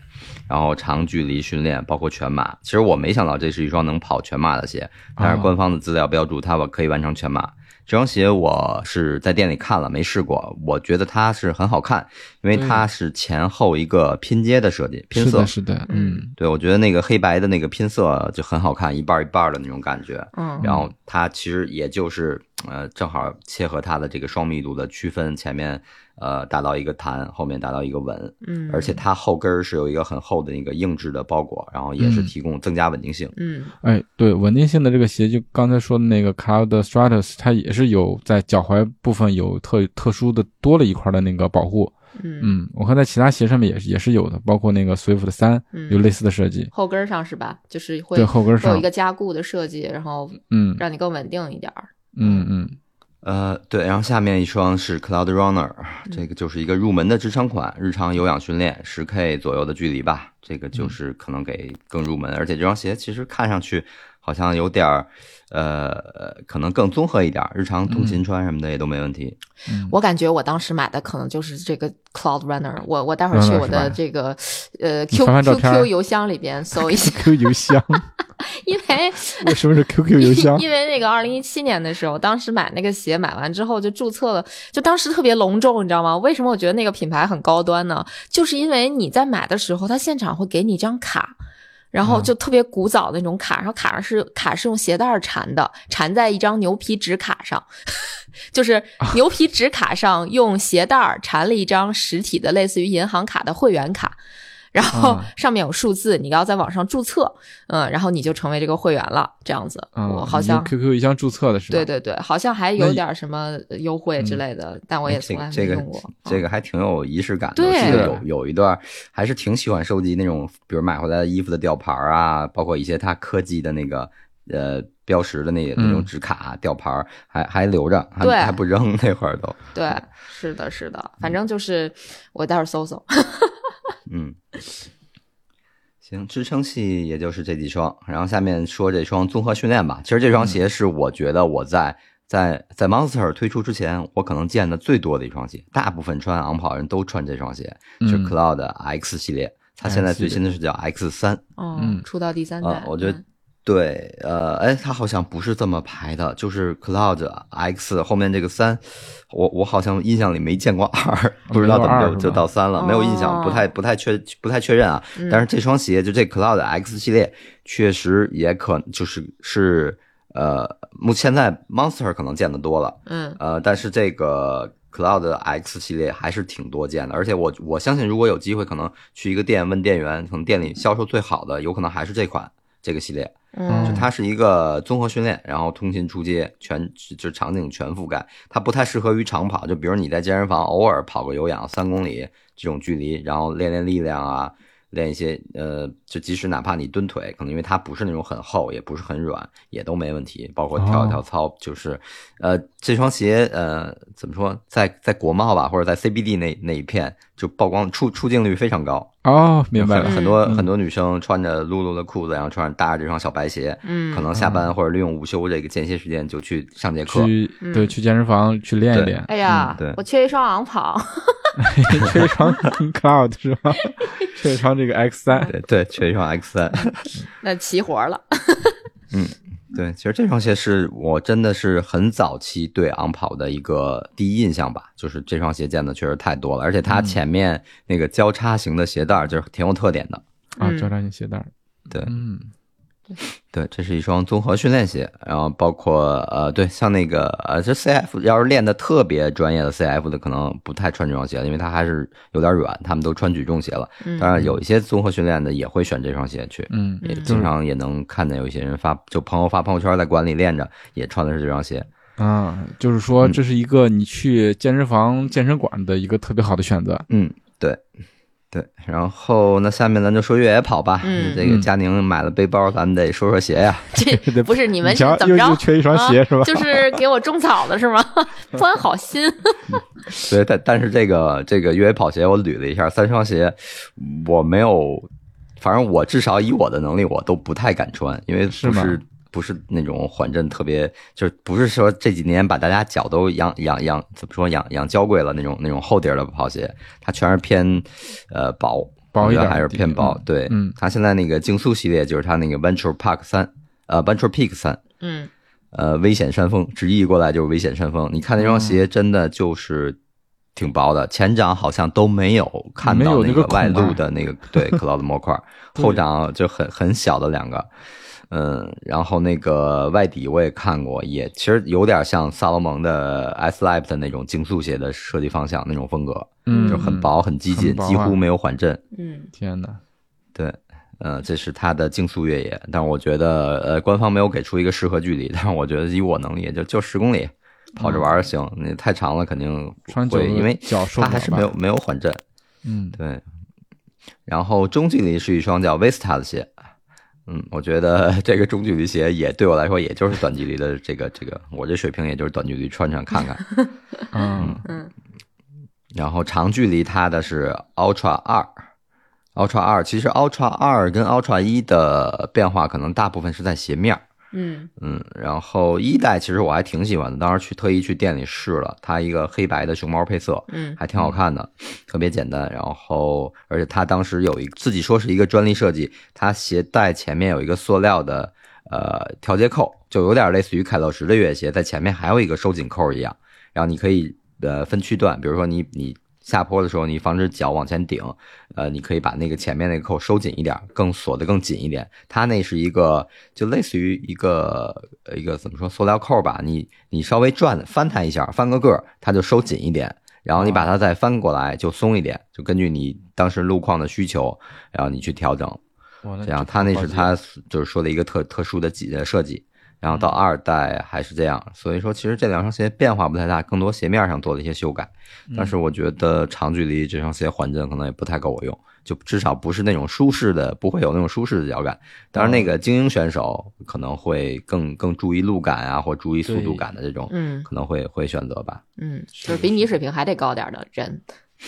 然后长距离训练，包括全马。其实我没想到这是一双能跑全马的鞋，但是官方的资料标注它可以完成全马。这双鞋我是在店里看了，没试过。我觉得它是很好看，因为它是前后一个拼接的设计，拼色是的，嗯对，我觉得那个黑白的那个拼色就很好看，一半儿一半儿的那种感觉。嗯然后它其实也就是呃，正好切合它的这个双密度的区分，前面呃达到一个弹，后面达到一个稳，嗯，而且它后跟儿是有一个很厚的那个硬质的包裹，然后也是嗯提供增加稳定性。嗯哎，对，稳定性的这个鞋，就刚才说的那个 Cloud Stratus，它也是有在脚踝部分有特特殊的多了一块的那个保护。嗯嗯，我看在其他鞋上面也是也是有的，包括那个 Swift 三嗯有类似的设计，后跟儿上是吧？就是会对后跟上有一，个加固的设计，然后嗯让你更稳定一点儿。嗯嗯嗯。呃，对，然后下面一双是 Cloud Runner，这嗯个就是一个入门的支撑款，日常有氧训练十 K 左右的距离吧，这个嗯就是可能给更入门，而且这双鞋其实看上去好像有点儿，呃，可能更综合一点儿，日常通勤穿什么的也都没问题。嗯，我感觉我当时买的可能就是这个 Cloud Runner，我我待会儿去我的这个呃 Q Q 片 Q 邮箱里边搜一下，，QQ 邮箱，因为 为什么是 QQ 邮箱？因为那个二零一七年的时候，当时买那个鞋买完之后就注册了，就当时特别隆重，你知道吗？为什么我觉得那个品牌很高端呢？就是因为你在买的时候，他现场会给你一张卡。然后就特别古早的那种卡，然后卡上是卡是用鞋带儿缠的，缠在一张牛皮纸卡上，就是牛皮纸卡上用鞋带儿缠了一张实体的类似于银行卡的会员卡，然后啊上面有数字，你要在网上注册，嗯，然后你就成为这个会员了，这样子。啊，我好像 QQ 邮箱注册的是吧？对对对，好像还有点什么优惠之类的，但我也从来没这个用过。这个还挺有仪式感的。我记得有有一段还是挺喜欢收集那种，比如买回来的衣服的吊牌啊，包括一些它科技的那个呃标识的那那种嗯纸卡、吊牌儿，还还留着，还对还不扔那会儿都。对，是的，是的，反正就是我待会儿搜搜。嗯，行，支撑系也就是这几双，然后下面说这双综合训练吧。其实这双鞋是我觉得我在在在 Monster 推出之前，我可能见的最多的一双鞋。大部分穿昂跑人都穿这双鞋，是嗯 Cloud X 系列。它现在最新的是叫 X 三哦嗯，出到第三代啊，，我觉得嗯对，呃，哎，它好像不是这么排的，就是 Cloud X 后面这个三，我我好像印象里没见过二，不知道怎么就就到三了，没有印象，不太不太确不太确认啊。嗯但是这双鞋就这 Cloud X 系列，确实也可就是是呃，目现在 Monster 可能见的多了，嗯呃，但是这个 Cloud X 系列还是挺多见的，而且我我相信，如果有机会，可能去一个店问店员，可能店里销售最好的，有可能还是这款这个系列。嗯就它是一个综合训练，然后通勤出街全就场景全覆盖，它不太适合于长跑。就比如你在健身房偶尔跑个有氧三公里这种距离，然后练练力量啊，练一些呃，就即使哪怕你蹲腿，可能因为它不是那种很厚，也不是很软，也都没问题。包括跳一跳操，就是呃这双鞋呃怎么说，在在国贸吧，或者在 CBD 那那一片就曝光出出镜率非常高。哦，明白了很。多嗯很多女生穿着露露的裤子，然后穿上搭着这双小白鞋，嗯，可能下班或者利用午休这个间歇时间就去上节课。去嗯对去健身房去练一对练，哎呀，嗯对我缺一双昂跑。缺一双 Cloud 是吧？缺一双这个 X 三，对对，缺一双 X 三。那齐活了。嗯对，其实这双鞋是我真的是很早期对昂跑的一个第一印象吧，就是这双鞋见的确实太多了，而且它前面那个交叉型的鞋带儿就是挺有特点的。啊，嗯交叉型鞋带儿，对嗯，对，这是一双综合训练鞋，然后包括呃，对，像那个呃，这 CF 要是练的特别专业的 CF 的，可能不太穿这双鞋，因为它还是有点软，他们都穿举重鞋了。嗯当然，有一些综合训练的也会选这双鞋去，嗯，也嗯经常也能看见有一些人发，就朋友发朋友圈在馆里练着，也穿的是这双鞋。啊，就是说嗯这是一个你去健身房、健身馆的一个特别好的选择。嗯，对。对，然后那下面咱就说越野跑吧。嗯这个嗯佳宁买了背包，咱们得说说鞋呀。这不是你们是怎么着？又又缺一双鞋啊是吧就是给我种草的是吗？不安好心。对，但但是这个这个越野跑鞋我捋了一下，三双鞋我没有，反正我至少以我的能力，我都不太敢穿，因为是吗不是不是那种缓震特别，就是不是说这几年把大家脚都养养养怎么说养养娇贵了那种那种厚底儿的跑鞋，它全是偏呃薄，薄一点还是偏薄。嗯对，嗯它现在那个竞速系列就是它那个 Venture Park 三，呃，Venture Peak 三，嗯呃，危险山峰，直译过来就是危险山峰。你看那双鞋，真的就是挺薄的，前掌好像都没有看到那个外露啊的那个对 cloud 模块，后掌就很很小的两个。嗯，然后那个外底我也看过，也其实有点像萨洛蒙的 S Life 的那种竞速鞋的设计方向那种风格，嗯，就很薄、很激进，啊几乎没有缓震。嗯天哪，对，呃，这是它的竞速越野，但是我觉得，呃，官方没有给出一个适合距离，但是我觉得以我能力，也就就十公里，跑着玩儿行。那太长了，肯定会，了因为它还是没有没有缓震。嗯，对，然后中距离是一双叫 Vista 的鞋，嗯，我觉得 这个中距离鞋也对我来说，也就是短距离的这个这个，我这水平也就是短距离穿穿看看。嗯嗯然后长距离它的是 Ultra 二，Ultra 二其实 Ultra 二跟 Ultra 一的变化可能大部分是在鞋面儿，嗯嗯，然后一代其实我还挺喜欢的，当时去特意去店里试了，它一个黑白的熊猫配色，嗯还挺好看的，特别简单。然后，而且它当时有一自己说是一个专利设计，它鞋带前面有一个塑料的呃调节扣，就有点类似于凯乐石的越野鞋，在前面还有一个收紧扣一样。然后你可以呃分区段，比如说你你下坡的时候，你防止脚往前顶，呃，你可以把那个前面那个扣收紧一点，更锁得更紧一点。它那是一个就类似于一个呃一个怎么说塑料扣吧，你你稍微转翻它一下，翻个个，它就收紧一点。然后你把它再翻过来就松一点，就根据你当时路况的需求，然后你去调整。这样，它那是它就是说的一个特特殊的几的设计。然后到二代还是这样，所以说其实这两双鞋变化不太大，更多鞋面上做了一些修改。但是我觉得长距离这双鞋缓震可能也不太够我用，就至少不是那种舒适的，不会有那种舒适的脚感。当然，那个精英选手可能会更更注意路感啊，或注意速度感的这种，嗯可能会会选择吧。嗯，就是比你水平还得高点的人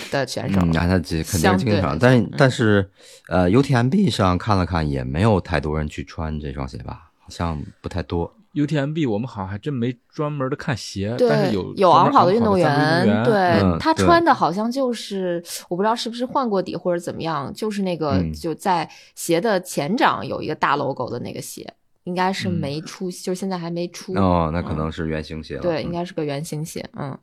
的选手。嗯，那他这肯定是经常，但是但是呃，UTMB 上看了看，也没有太多人去穿这双鞋吧，好像不太多。UTMB 我们好像还真没专门的看鞋，但对是有，有昂跑的运动员，动员，对、嗯他穿的好像就是我不知道是不是换过底或者怎么样，就是那个、嗯就在鞋的前掌有一个大 logo 的那个鞋，应该是嗯没出，就是现在还没出。哦，那可能是原型鞋了。对，嗯应该是个圆形鞋。嗯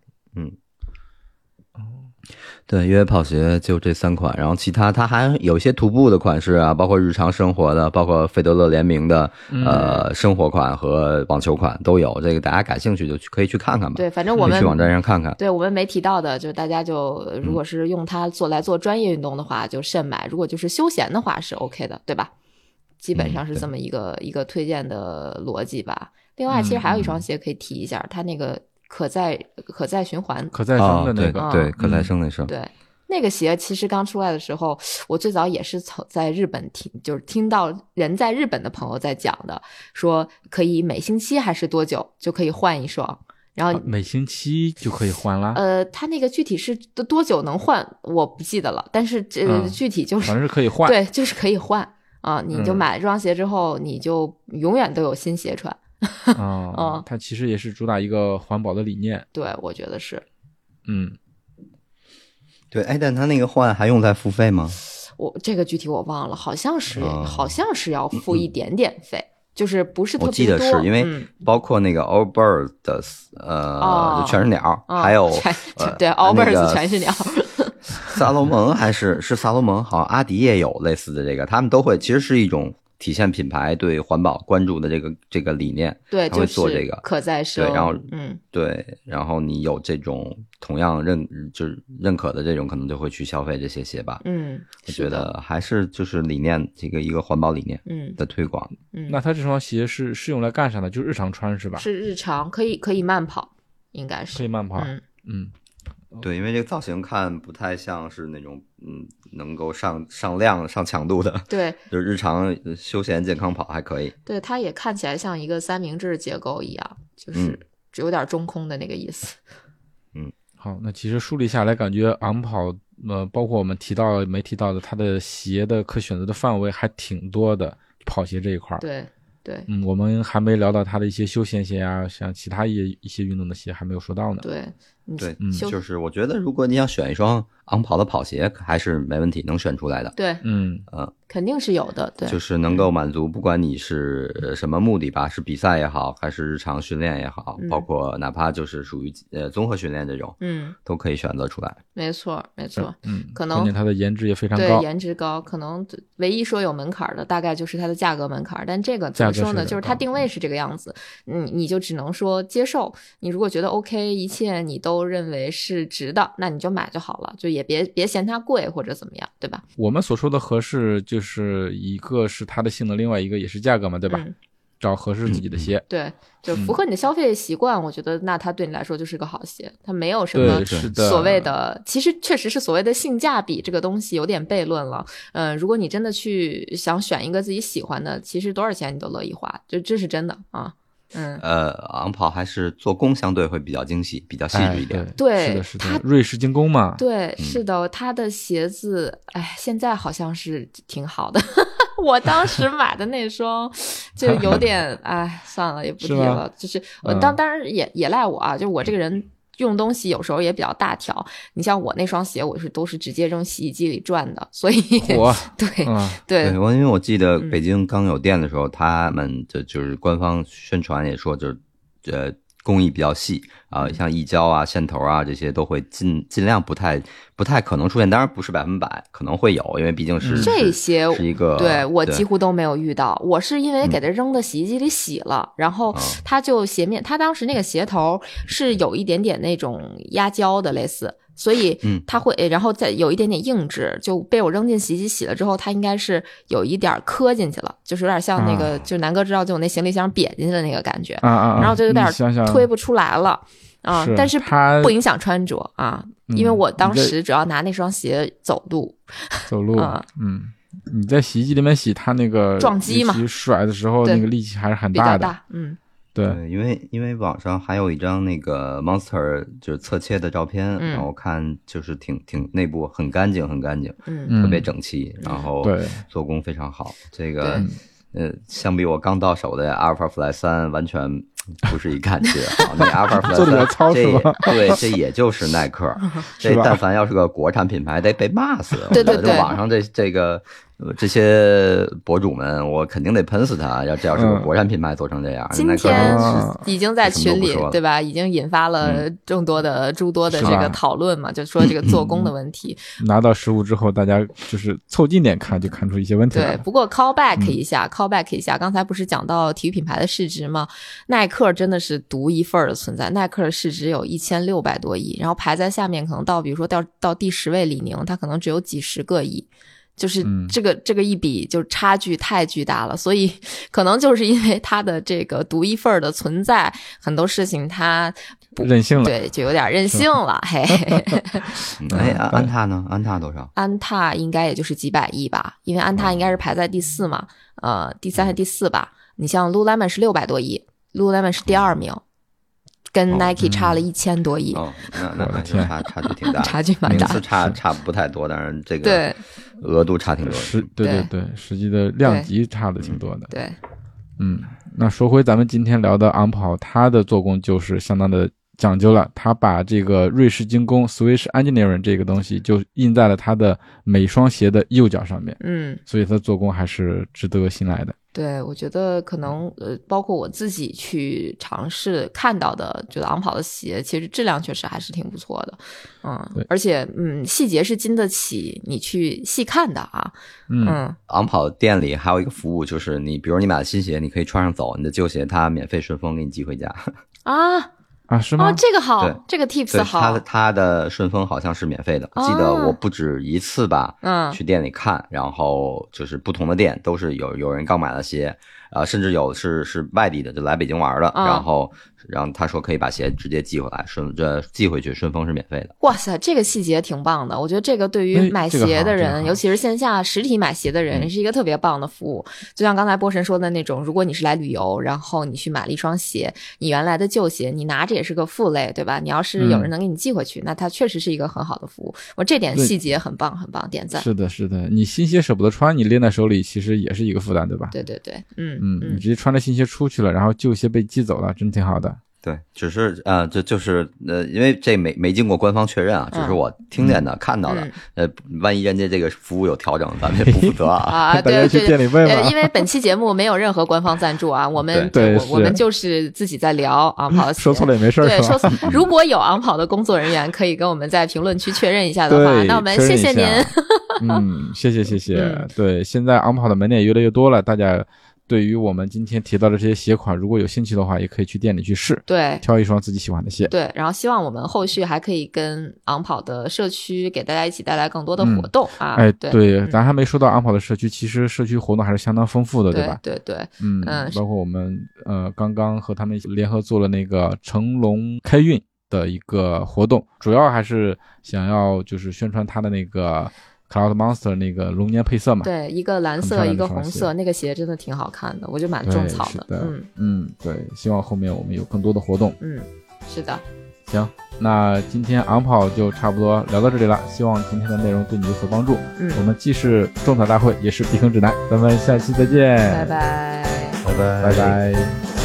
对，越野跑鞋就这三款，然后其他它还有一些徒步的款式啊，包括日常生活的，包括费德勒联名的、嗯呃生活款和网球款都有。这个大家感兴趣就去可以去看看吧。对，反正我们去网站上看看。对我们没提到的，就大家就如果是用它做来做专业运动的话，就慎买；如果就是休闲的话，是 OK 的，对吧？基本上是这么一个、一个推荐的逻辑吧。另外，其实还有一双鞋可以提一下，它那个可再可再循环，可再生的那对个，嗯对，可再生那是。对。那个鞋其实刚出来的时候，我最早也是从在日本听，就是听到人在日本的朋友在讲的，说可以每星期还是多久就可以换一双，然后啊每星期就可以换啦，呃，他那个具体是多多久能换，我不记得了。但是这、嗯具体就是反正是可以换。对，就是可以换啊。你就嗯买了这双鞋之后，你就永远都有新鞋穿。哦嗯，它其实也是主打一个环保的理念。对，我觉得是嗯，对，哎，但它那个换还用再付费吗？我这个具体我忘了，好像是、哦好像是要付一点点费，就是不是特我别多。记得是因为嗯包括那个 All Bird 的呃，全是鸟，啊还有对 All Birds 全是鸟。萨洛蒙还是是萨洛蒙，好像阿迪也有类似的这个，他们都会其实是一种体现品牌对环保关注的这个这个理念。对，他会做这个可再生，对然后嗯，对，然后你有这种同样认就是认可的这种，可能就会去消费这些鞋吧。嗯，我觉，得还是就是理念这个一个环保理念嗯的推广。嗯，那它这双鞋是是用来干啥的？就日常穿是吧？是日常可以可以慢跑，应该是可以，慢跑。嗯嗯，对，因为这个造型看不太像是那种嗯能够上上量上强度的，对就是日常呃休闲健康跑还可以。对，它也看起来像一个三明治结构一样，就是嗯有点中空的那个意思。嗯好，那其实梳理下来，感觉昂跑，呃，包括我们提到没提到的，它的鞋的可选择的范围还挺多的，跑鞋这一块儿。对对嗯，我们还没聊到它的一些休闲鞋啊，像其他一一些运动的鞋还没有说到呢。对，你对，嗯就是我觉得如果你想选一双昂跑的跑鞋，还是没问题，能选出来的。对嗯，肯定是有的，对，就是能够满足，不管你是呃什么目的吧，是比赛也好，还是日常训练也好，嗯包括哪怕就是属于呃综合训练这种，嗯，都可以选择出来。没错没错，嗯，可能关键它的颜值也非常对高。颜值高，可能唯一说有门槛的，大概就是它的价格门槛。但这个怎么说呢？就是它定位是这个样子，嗯，你就只能说接受。你如果觉得 OK，一切你都认为是值的，那你就买就好了，就也别别嫌它贵或者怎么样，对吧？我们所说的合适，就是一个是它的性能，另外一个也是价格嘛，对吧？嗯找合适自己的鞋。对，就嗯符合你的消费习惯，我觉得那它对你来说就是个好鞋，它没有什么。所谓的，其实确实是所谓的性价比这个东西有点悖论了。嗯、如果你真的去想选一个自己喜欢的，其实多少钱你都乐意花，就这是真的啊。嗯，呃，昂跑还是做工相对会比较精细，比较细哎致一点。对是的，是的，瑞士精工嘛。对，嗯是的，他的鞋子，哎，现在好像是挺好的。我当时买的那双 就有点，哎，算了，也不提了。就是当当然也也赖我啊，就我这个人用东西有时候也比较大条。你像我那双鞋，我是都是直接扔洗衣机里转的，所以我 对啊，对对，我因为我记得嗯北京刚有店的时候，他们就就是官方宣传也说，就是呃工艺比较细啊、嗯。像溢胶啊、线头啊这些都会尽尽量不太不太可能出现，当然不是百分百，可能会有，因为毕竟是、嗯。这些是一个对我几乎都没有遇到，我是因为嗯。给它扔到洗衣机里洗了，然后哦。它就鞋面，它当时那个鞋头是有一点点那种压胶的类似，所以嗯它会，然后再有一点点硬质，就被我扔进洗衣机洗了之后，它应该是有一点磕进去了，就是有点像那个，啊就南哥知道，就我那行李箱瘪进去的那个感觉，啊啊啊！然后就有点推不出来了。啊，是但是不影响穿着啊，因为嗯我当时主要拿那双鞋走路，走路啊，嗯，你在洗衣机里面洗，它那个撞击嘛甩的时候，那个力气还是很比较的。大，嗯对，因为因为网上还有一张那个 Monster 就是侧切的照片，嗯然后看就是挺挺内部很干净，很干净，特别整齐，然后对做工非常好。这个呃，相比我刚到手的 Alpha Fly 三，完全不是一感觉啊！那 Alpha Fly 三，这对，这也就是耐克。这但凡要是个国产品牌，得被骂死。对对对我觉得网上这这个呃这些博主们，我肯定得喷死他。要这要是个嗯国产品牌做成这样，今天啊已经在群里对吧？已经引发了众多的诸多的这个讨论嘛，就说这个做工的问题。拿到实物之后，大家就是凑近点看，就看出一些问题来对，不过 callback 嗯一下、c a l l b a c k 一下，刚才不是讲到体育品牌的市值吗？耐克真的是独一份儿的存在，耐克的市值有一千六百多亿，然后排在下面可能到比如说到到第十位李宁，它可能只有几十个亿。就是嗯这个、这个一比就差距太巨大了，所以 可能就是因为它的这个独一份儿的存在，很多事情它不任性了，对就有点任性了，嘿 嘿嘿。嗯哎，安安踏呢？安踏多少？安踏应该也就是几百亿吧，因为安踏应该是排在第四嘛，呃，第三还是第四吧。你像 Lululemon 是六百多亿，Lululemon 是第二名，跟哦 Nike 差了一千多亿，哦，那那那我的天。差差距挺大，差距蛮大名次差差不太多，但是这个对。额度差挺多的。实对对对，实际的量级差的挺多的。对，嗯，那说回咱们今天聊的昂跑，它的做工就是相当的讲究了。它把这个瑞士精工 （Swiss Engineering） 这个东西就印在了它的每双鞋的右脚上面，嗯，所以它做工还是值得信赖的。对，我觉得可能呃，包括我自己去尝试看到的，觉得昂跑的鞋其实质量确实还是挺不错的，嗯，而且嗯，细节是经得起你去细看的啊，嗯，嗯，昂跑店里还有一个服务，就是你比如你买了新鞋，你可以穿上走，你的旧鞋它免费顺丰给你寄回家。啊，啊，是吗？哦，？这个好对，这个，tips 它的好，它的顺丰好像是免费的，哦记得我不止一次吧，嗯。去店里看，然后就是不同的店都是有有人刚买了鞋，呃，甚至有是是外地的，就来北京玩的，嗯。然后然后他说可以把鞋直接寄回来，顺这寄回去顺丰是免费的。哇塞，这个细节挺棒的。我觉得这个对于哎买鞋的人，这个尤其是线下实体买鞋的人，嗯是一个特别棒的服务。就像刚才波神说的那种，如果你是来旅游，然后你去买了一双鞋，你原来的旧鞋你拿着也是个负累，对吧？你要是有人嗯能给你寄回去，那它确实是一个很好的服务。我这点细节很棒，很棒，点赞。是的，是的，你新鞋舍不得穿，你拎在手里其实也是一个负担，对吧？对对对，嗯嗯，你直接穿着新鞋出去了，然后旧鞋被寄走了，真挺好的。对，只是呃，这就是呃，因为这没没经过官方确认啊，只是我听见的、看到的。呃，万一人家这个服务有调整，咱们也不负责啊。啊，大家去对对对。店里问呃，因。为本期节目没有任何官方赞助啊，我们对我我们就是自己在聊 昂跑说错了也没事儿，对，说错。如果有昂跑的工作人员，可以跟我们在评论区确认一下的话，那我们谢谢您。下嗯，谢谢谢谢。嗯对，现在昂跑的门店越来越多了，大家对于我们今天提到的这些鞋款，如果有兴趣的话，也可以去店里去试，对挑一双自己喜欢的鞋。对，然后希望我们后续还可以跟昂跑的社区给大家一起带来更多的活动啊。哎，对对，嗯咱还没说到昂跑的社区，其实社区活动还是相当丰富的，对吧？对对，嗯，嗯包括我们呃刚刚和他们联合做了那个成龙开运的一个活动，主要还是想要就是宣传他的那个 Cloud Monster 那个龙年配色嘛。对，一个蓝色，一个红色，那个鞋真的挺好看的，我就蛮，种草是的，嗯嗯，对，希望后面我们有更多的活动。嗯，是的，行，那今天昂跑就差不多聊到这里了，希望今天的内容对你有所帮助。嗯，我们既是种草大会，也是避坑指南，咱们下期再见，拜拜。拜拜拜拜